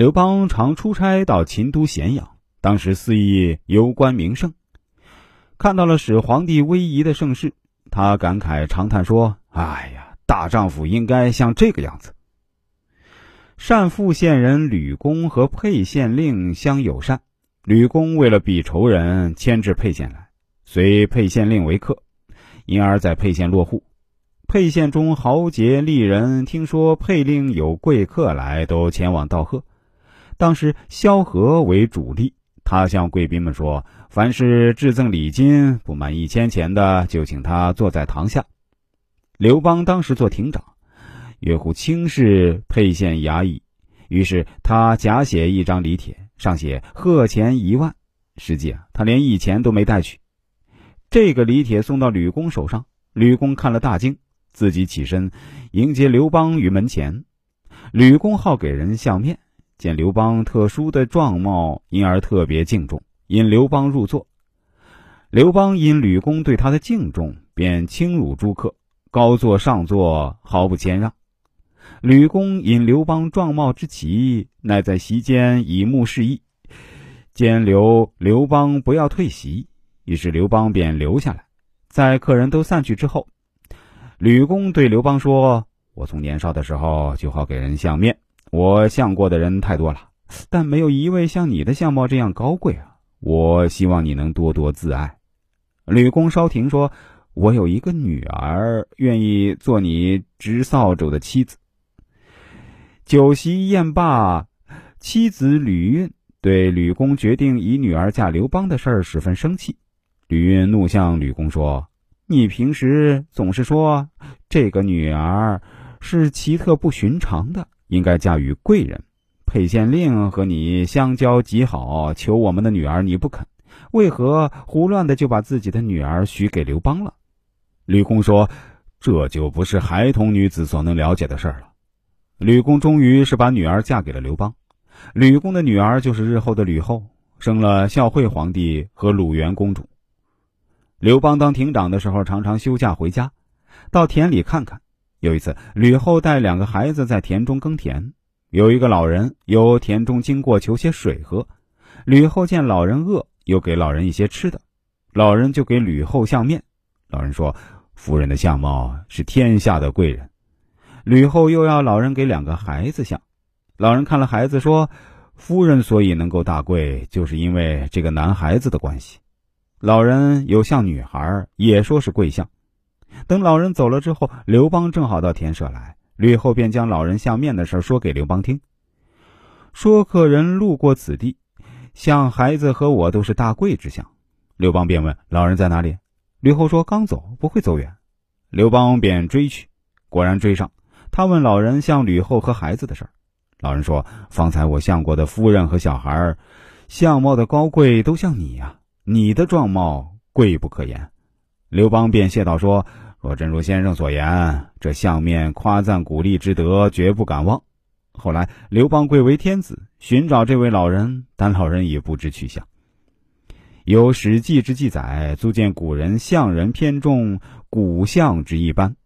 刘邦常出差到秦都咸阳，当时肆意游观名胜，看到了使皇帝威仪的盛世，他感慨长叹说：“哎呀，大丈夫应该像这个样子。”单父县人吕公和沛县令相友善，吕公为了避仇人，迁至沛县来，随沛县令为客，因而在沛县落户。沛县中豪杰丽人听说沛令有贵客来，都前往道贺。当时萧何为主力，他向贵宾们说：“凡是致赠礼金不满一千钱的，就请他坐在堂下。”刘邦当时做亭长，岳乎轻视沛县衙役，于是他假写一张礼帖，上写贺钱一万，实际啊，他连一钱都没带去。这个礼帖送到吕公手上，吕公看了大惊，自己起身迎接刘邦于门前。吕公好给人相面。见刘邦特殊的状貌，因而特别敬重，引刘邦入座。刘邦因吕公对他的敬重，便轻辱诸客，高坐上座，毫不谦让。吕公引刘邦状貌之奇，乃在席间以目示意，兼留刘邦不要退席。于是刘邦便留下来。在客人都散去之后，吕公对刘邦说：“我从年少的时候就好给人相面。”我相过的人太多了，但没有一位像你的相貌这样高贵啊！我希望你能多多自爱。吕公稍停说：“我有一个女儿，愿意做你执扫帚的妻子。”酒席宴罢，妻子吕韵对吕公决定以女儿嫁刘邦的事儿十分生气。吕韵怒向吕公说：“你平时总是说这个女儿是奇特不寻常的。”应该嫁与贵人，沛县令和你相交极好，求我们的女儿你不肯，为何胡乱的就把自己的女儿许给刘邦了？吕公说：“这就不是孩童女子所能了解的事儿了。”吕公终于是把女儿嫁给了刘邦。吕公的女儿就是日后的吕后，生了孝惠皇帝和鲁元公主。刘邦当亭长的时候，常常休假回家，到田里看看。有一次，吕后带两个孩子在田中耕田，有一个老人由田中经过，求些水喝。吕后见老人饿，又给老人一些吃的，老人就给吕后相面。老人说：“夫人的相貌是天下的贵人。”吕后又要老人给两个孩子相，老人看了孩子说：“夫人所以能够大贵，就是因为这个男孩子的关系。”老人有像女孩，也说是贵相。等老人走了之后，刘邦正好到田舍来，吕后便将老人相面的事说给刘邦听。说客人路过此地，像孩子和我都是大贵之相。刘邦便问老人在哪里，吕后说刚走，不会走远。刘邦便追去，果然追上。他问老人像吕后和孩子的事，老人说方才我相过的夫人和小孩，相貌的高贵都像你呀，你的状貌贵不可言。刘邦便谢道说。若真如先生所言，这相面夸赞鼓励之德，绝不敢忘。后来刘邦贵为天子，寻找这位老人，但老人已不知去向。有《史记》之记载，足见古人相人偏重骨相之一般。